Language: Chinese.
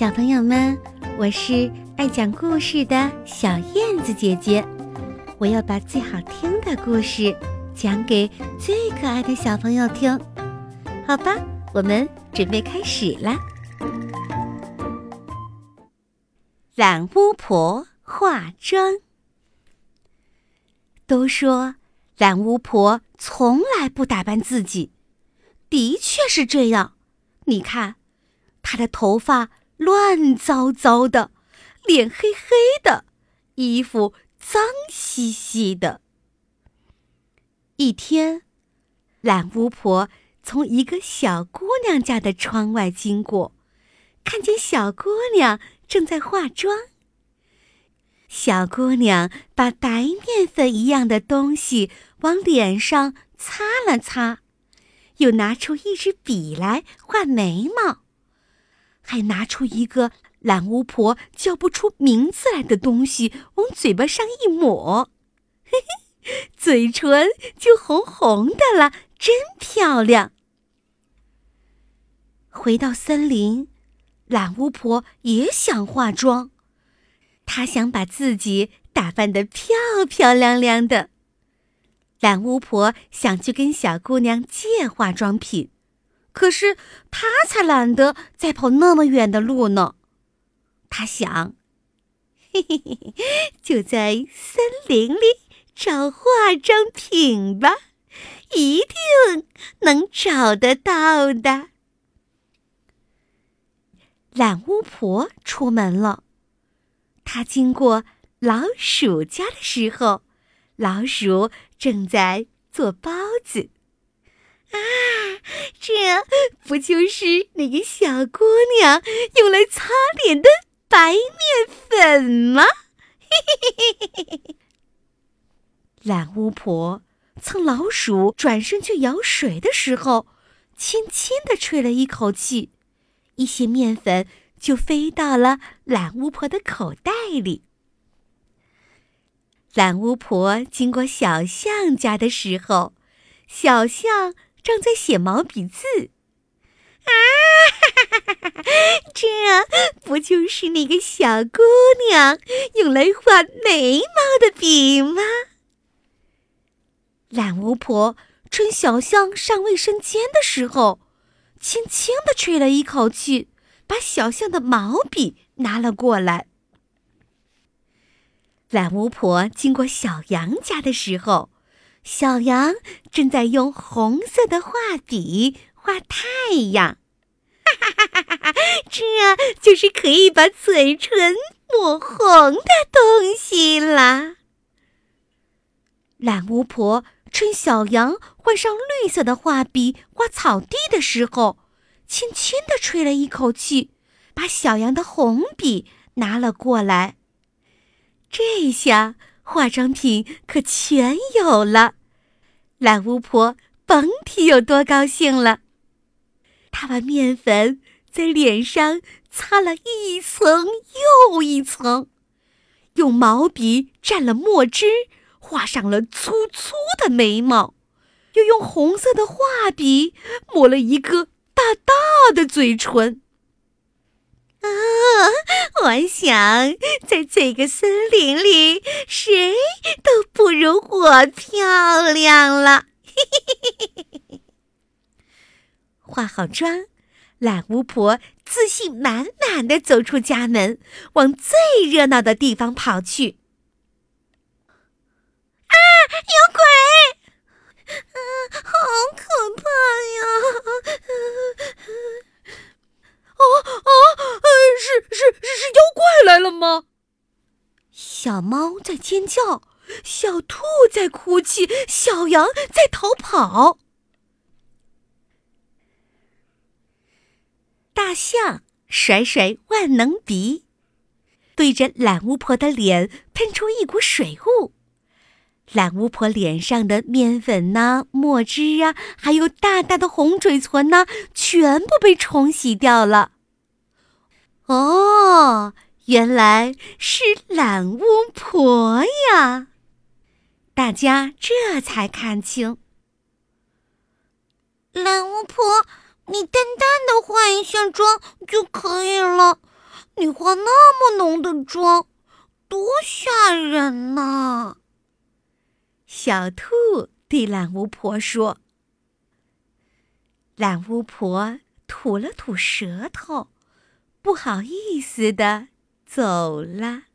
小朋友们，我是爱讲故事的小燕子姐姐，我要把最好听的故事讲给最可爱的小朋友听，好吧？我们准备开始啦。懒巫婆化妆，都说懒巫婆从来不打扮自己，的确是这样。你看，她的头发。乱糟糟的，脸黑黑的，衣服脏兮兮的。一天，懒巫婆从一个小姑娘家的窗外经过，看见小姑娘正在化妆。小姑娘把白面粉一样的东西往脸上擦了擦，又拿出一支笔来画眉毛。还拿出一个懒巫婆叫不出名字来的东西，往嘴巴上一抹，嘿嘿，嘴唇就红红的了，真漂亮。回到森林，懒巫婆也想化妆，她想把自己打扮得漂漂亮亮的。懒巫婆想去跟小姑娘借化妆品。可是他才懒得再跑那么远的路呢。他想，嘿嘿嘿，就在森林里找化妆品吧，一定能找得到的。懒巫婆出门了，她经过老鼠家的时候，老鼠正在做包子。啊，这不就是那个小姑娘用来擦脸的白面粉吗？嘿嘿嘿嘿嘿嘿！懒巫婆趁老鼠转身去舀水的时候，轻轻地吹了一口气，一些面粉就飞到了懒巫婆的口袋里。懒巫婆经过小象家的时候，小象。正在写毛笔字，啊，这不就是那个小姑娘用来画眉毛的笔吗？懒巫婆趁小象上卫生间的时候，轻轻地吹了一口气，把小象的毛笔拿了过来。懒巫婆经过小羊家的时候。小羊正在用红色的画笔画太阳，哈哈哈哈哈！这就是可以把嘴唇抹红的东西啦。懒巫婆趁小羊换上绿色的画笔画草地的时候，轻轻地吹了一口气，把小羊的红笔拿了过来。这下。化妆品可全有了，懒巫婆甭提有多高兴了。她把面粉在脸上擦了一层又一层，用毛笔蘸了墨汁，画上了粗粗的眉毛，又用红色的画笔抹了一个大大的嘴唇。啊！我想，在这个森林里，谁都不如我漂亮了。化好妆，懒巫婆自信满满的走出家门，往最热闹的地方跑去。啊！有鬼！啊，好可怕呀！啊啊！是是是妖怪来了吗？猫在尖叫，小兔在哭泣，小羊在逃跑。大象甩甩万能鼻，对着懒巫婆的脸喷出一股水雾。懒巫婆脸上的面粉呐、墨汁啊，还有大大的红嘴唇呐，全部被冲洗掉了。哦，原来是懒巫婆呀！大家这才看清。懒巫婆，你淡淡的化一下妆就可以了，你化那么浓的妆，多吓人呐！”小兔对懒巫婆说。懒巫婆吐了吐舌头，不好意思的走啦。